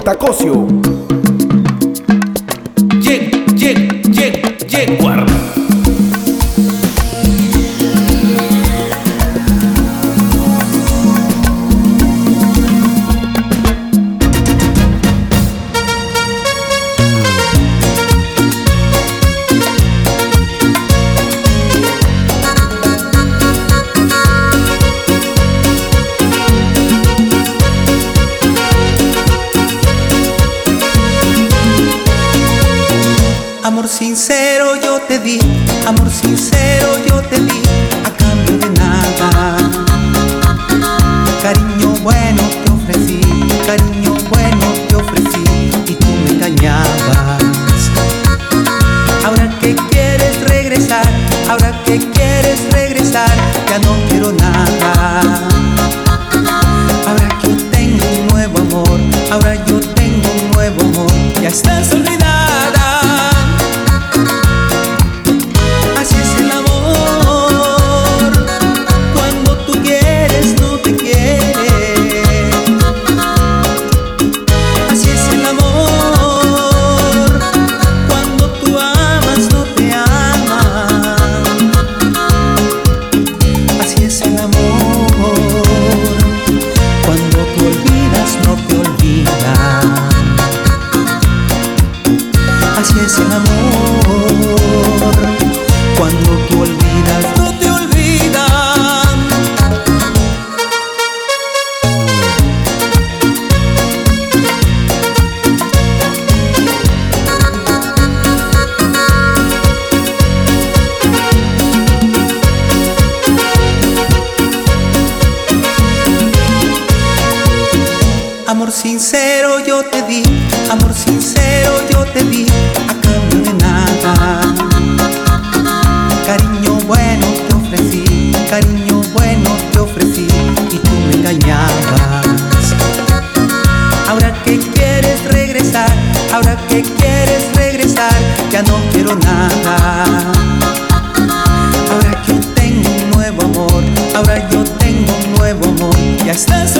Portacosio. Amor sincero yo te di, amor sincero yo te di, a cambio de nada. Cariño bueno te ofrecí, cariño bueno te ofrecí, y tú me engañabas. Ahora que quieres regresar, ahora que quieres regresar, ya no quiero nada. Ahora que tengo un nuevo amor, ahora yo tengo un nuevo amor, ya estás.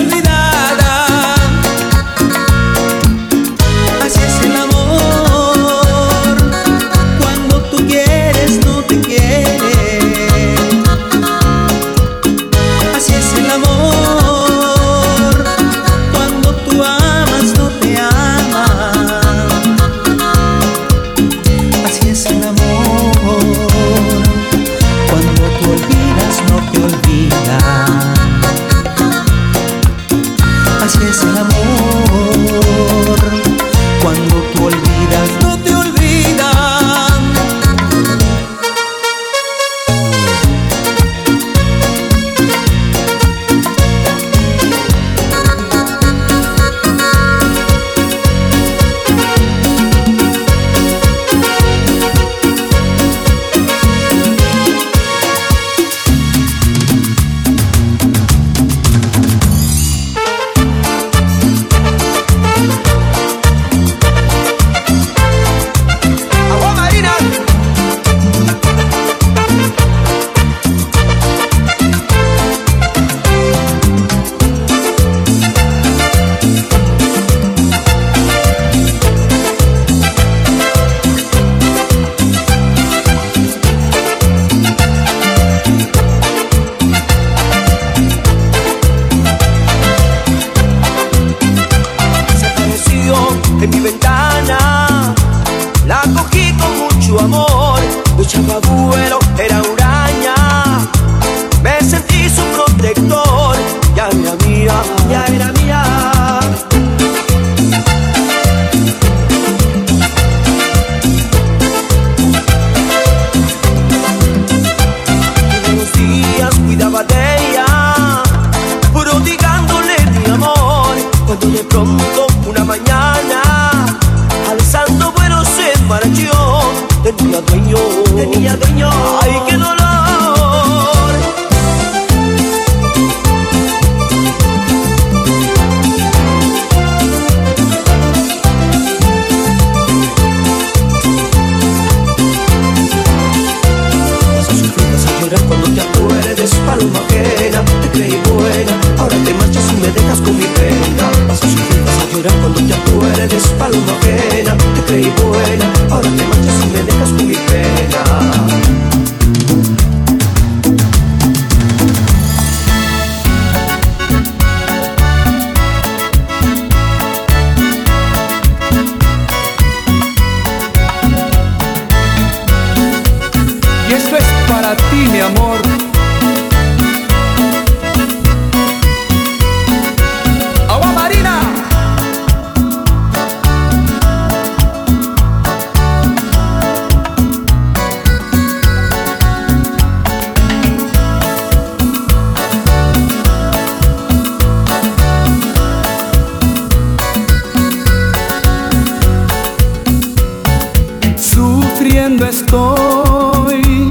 estoy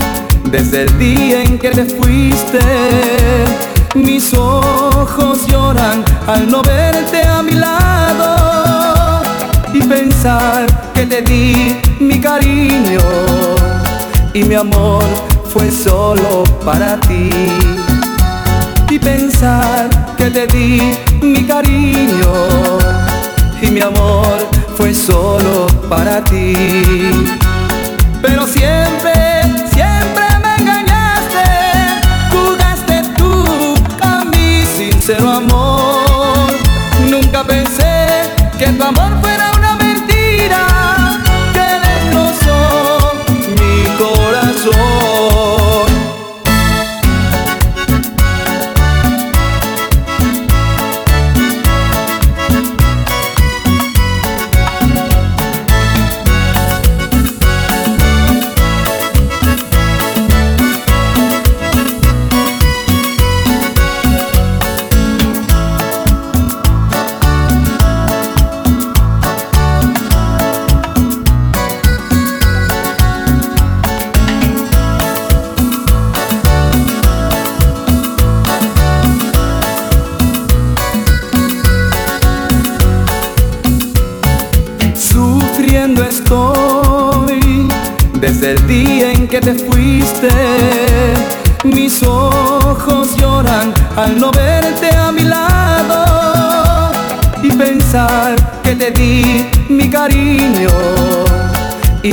desde el día en que te fuiste. Mis ojos lloran al no verte a mi lado y pensar que te di mi cariño y mi amor fue solo para ti. Y pensar que te di mi cariño y mi amor fue solo para ti pero siempre, siempre me engañaste. Jugaste tú con mi sincero amor. Nunca pensé que tu amor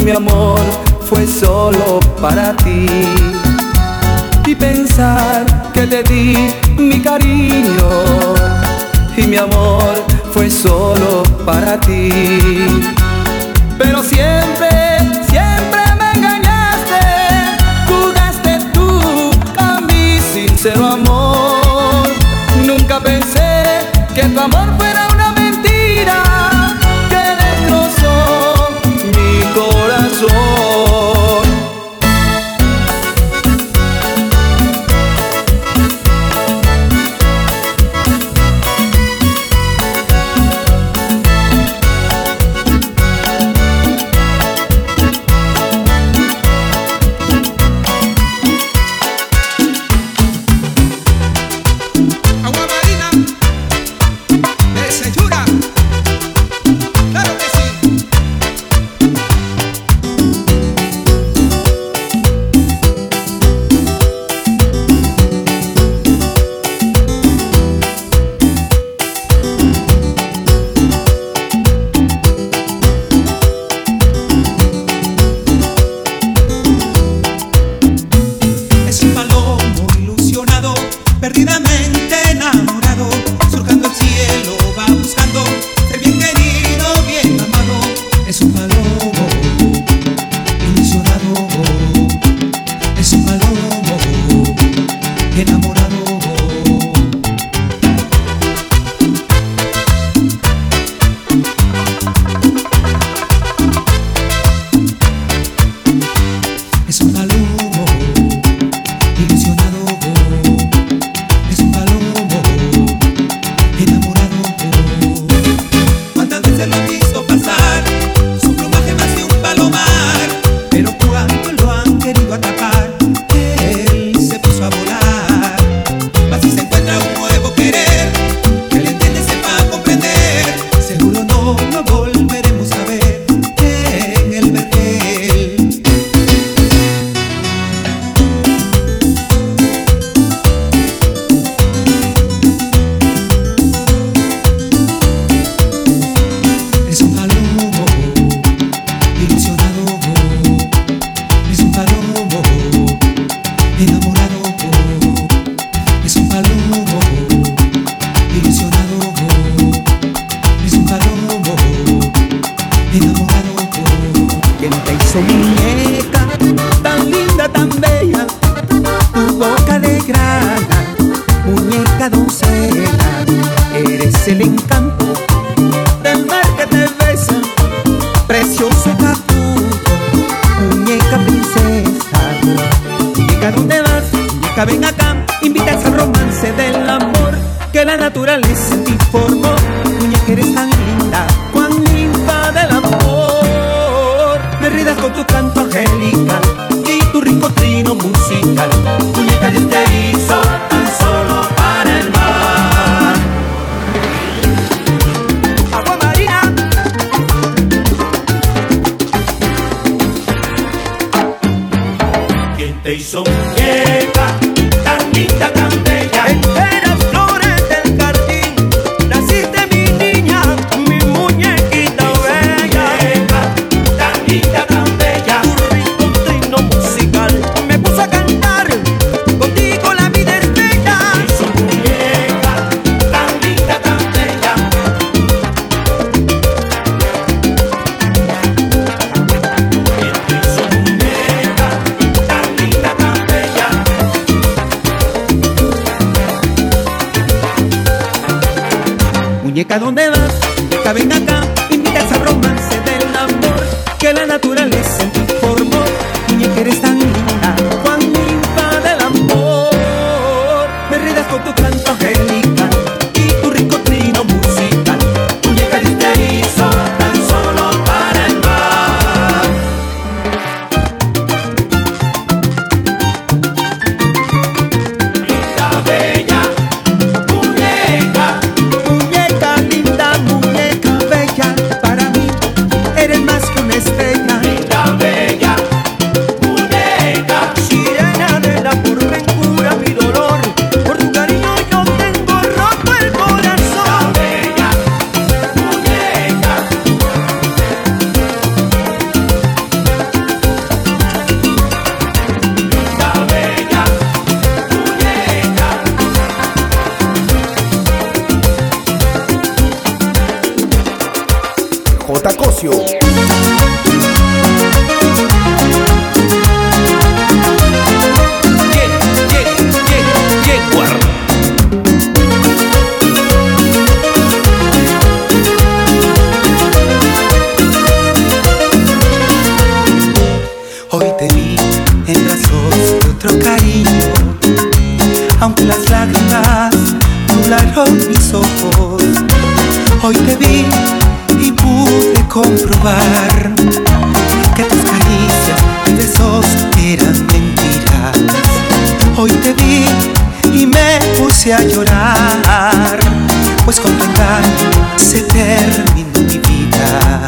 mi amor fue solo para ti. Y pensar que te di mi cariño y mi amor fue solo para ti. Pero siempre, siempre me engañaste, jugaste tú con mi sincero amor. Nunca pensé que tu amor fue ¿dónde vas? y me puse a llorar, pues con tu se terminó mi vida.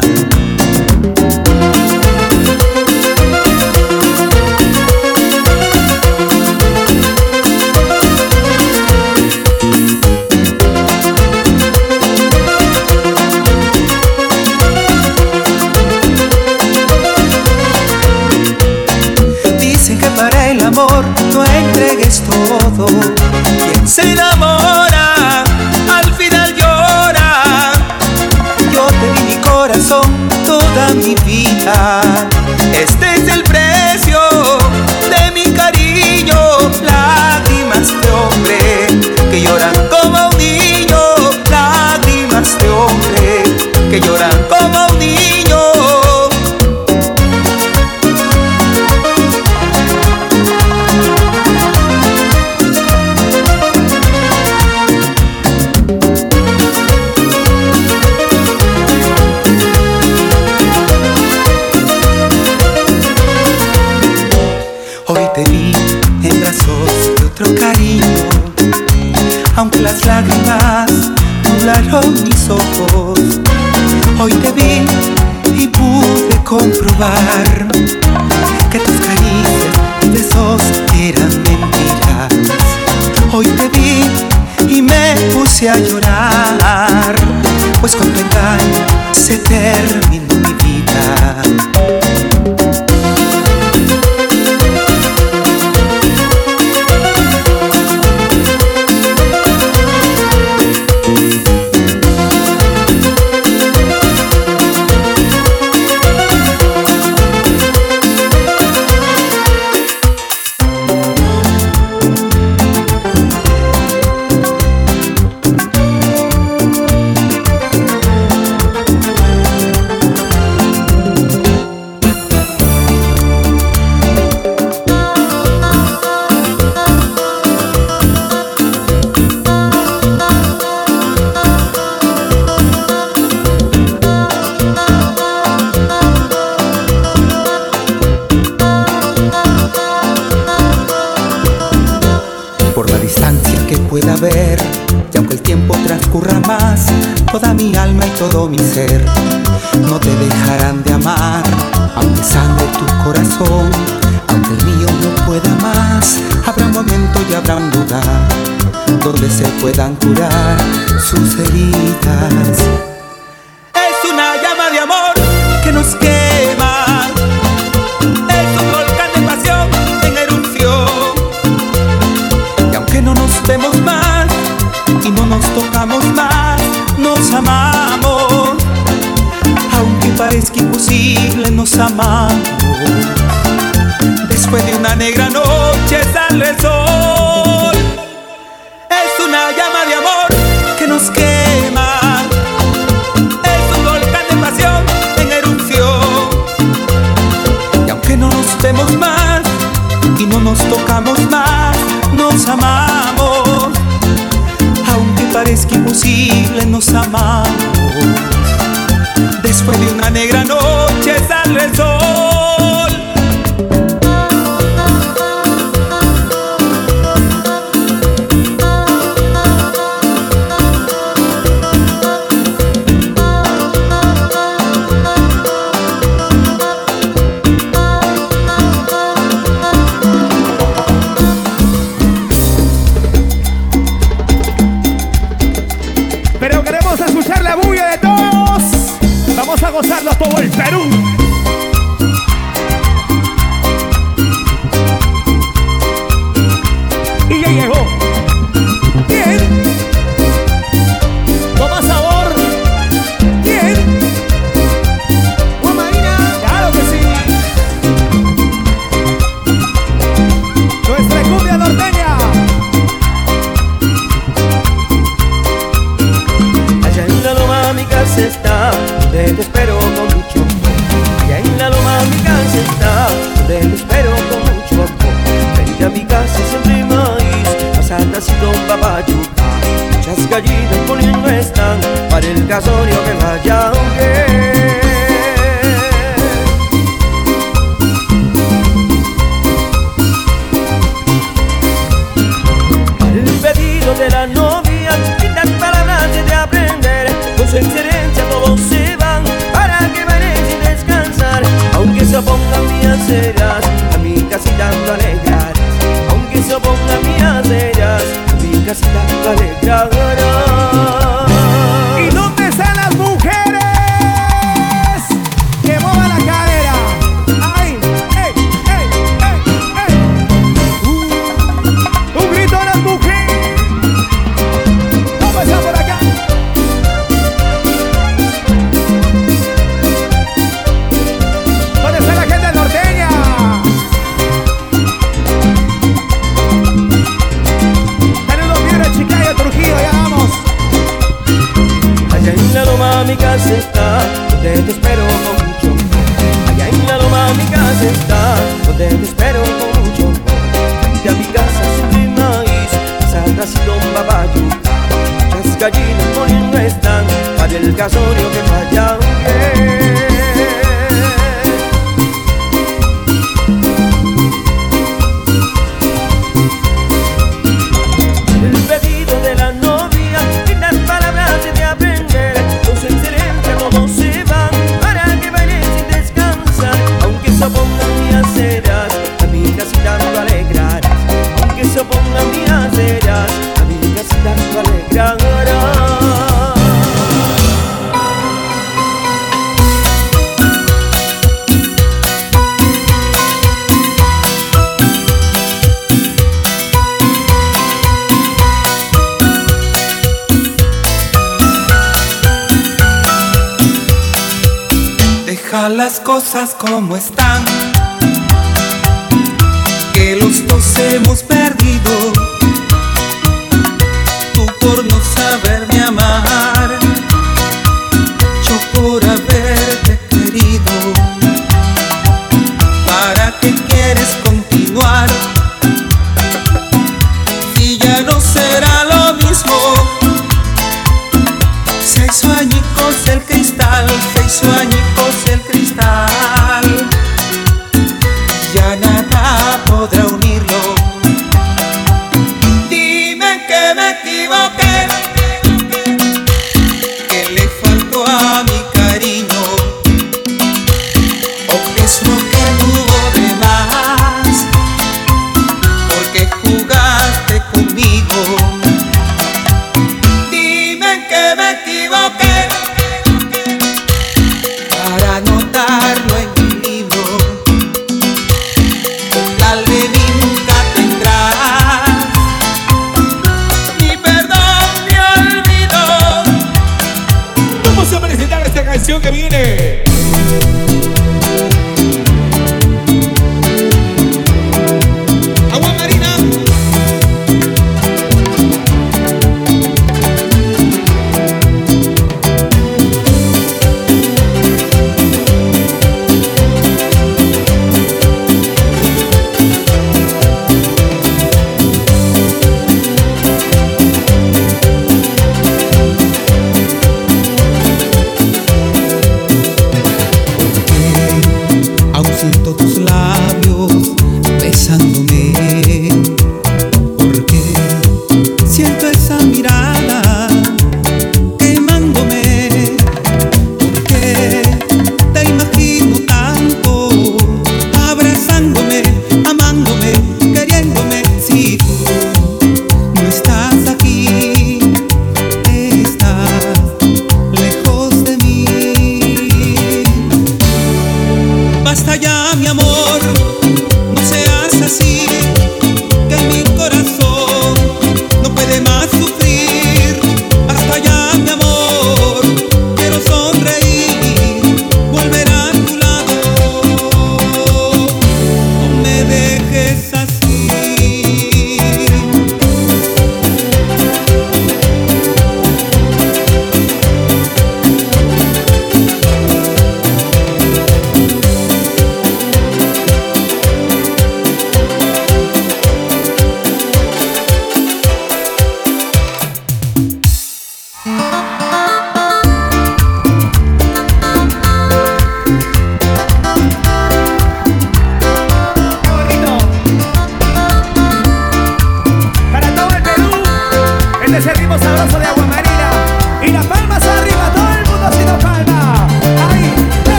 Puedan curar para el casorio que vaya cosas como están,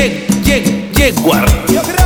Ye,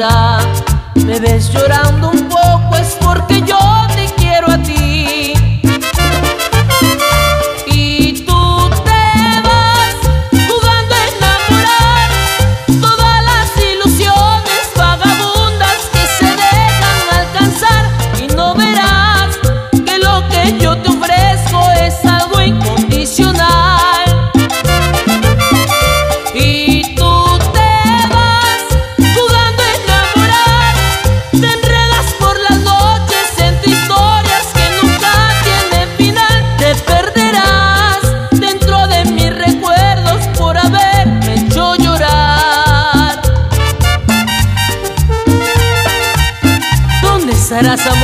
casualidad me ves llorando un poco ¿Dónde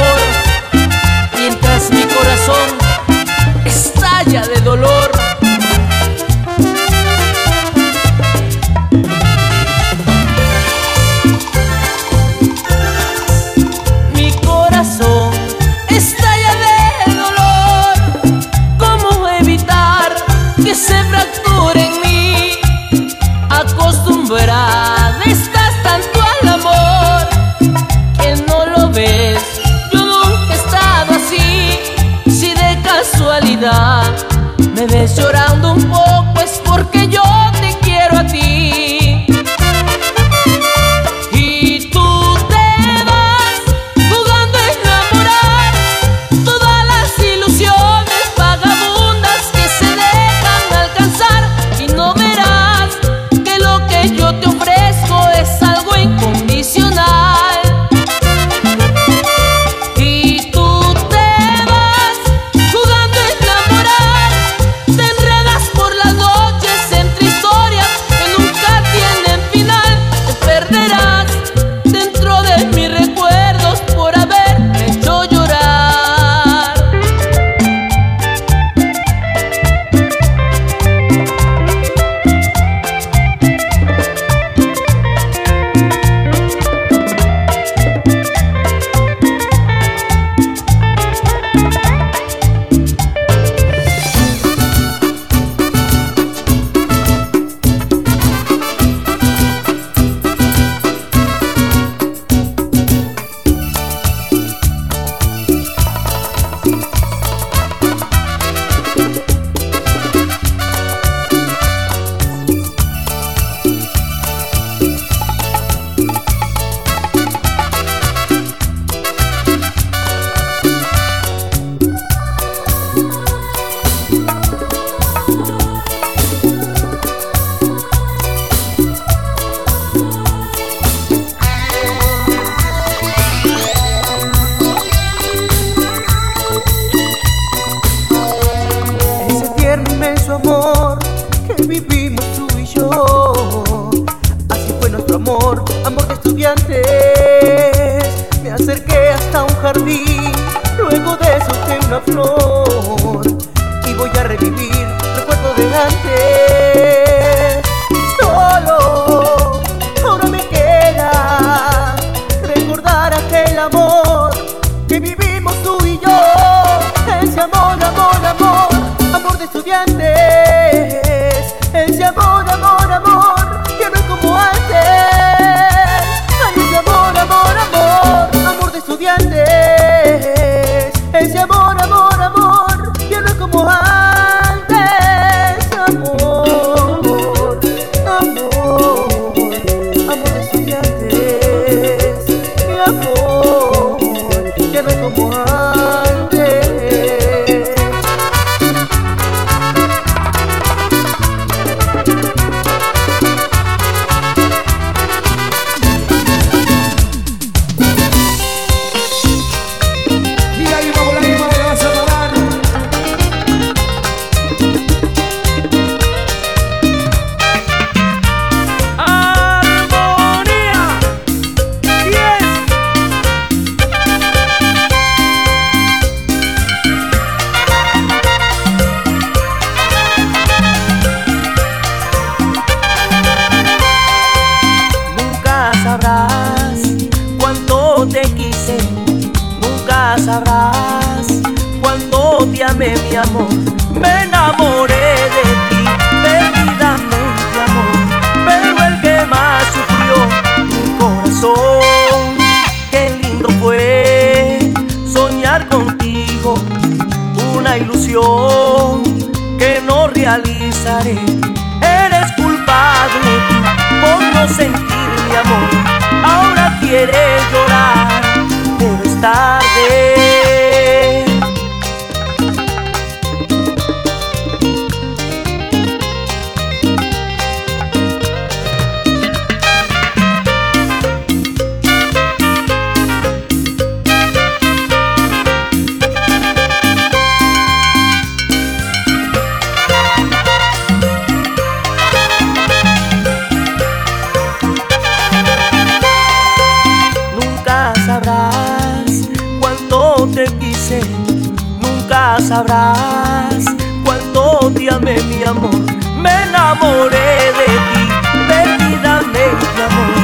sabrás cuánto te amé, mi amor. Me enamoré de ti, perdidamente, amor.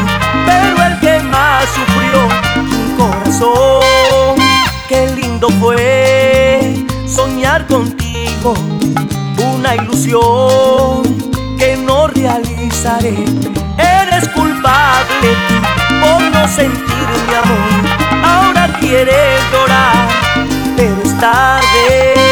Pero el que más sufrió tu corazón, qué lindo fue soñar contigo, una ilusión que no realizaré. Eres culpable por no sentir mi amor. Ahora quieres llorar pero es tarde.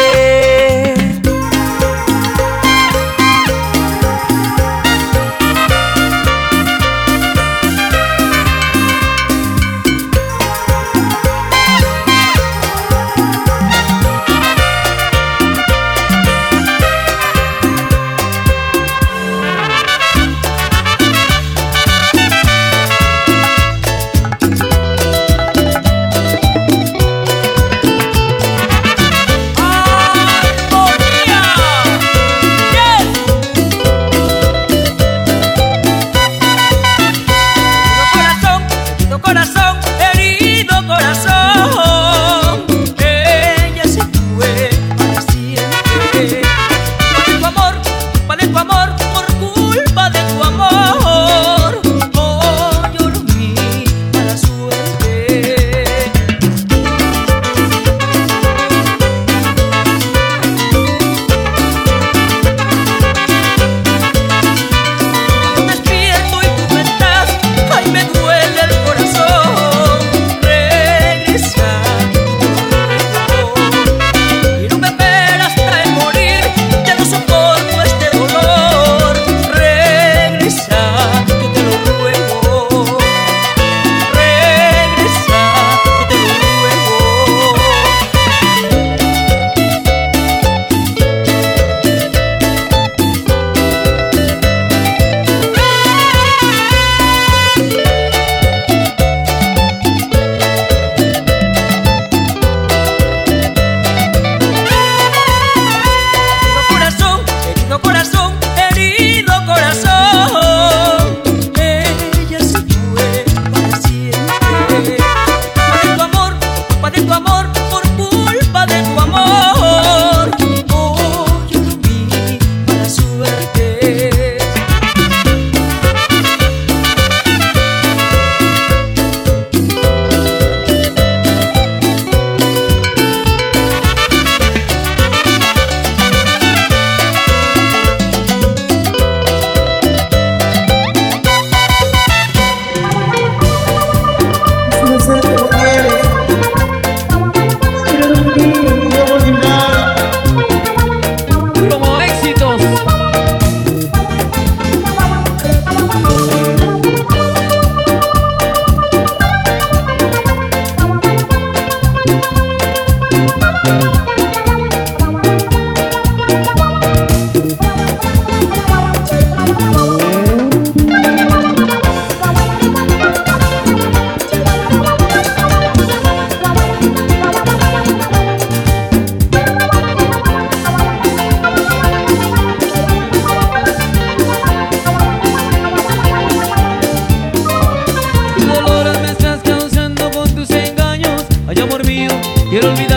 It'll be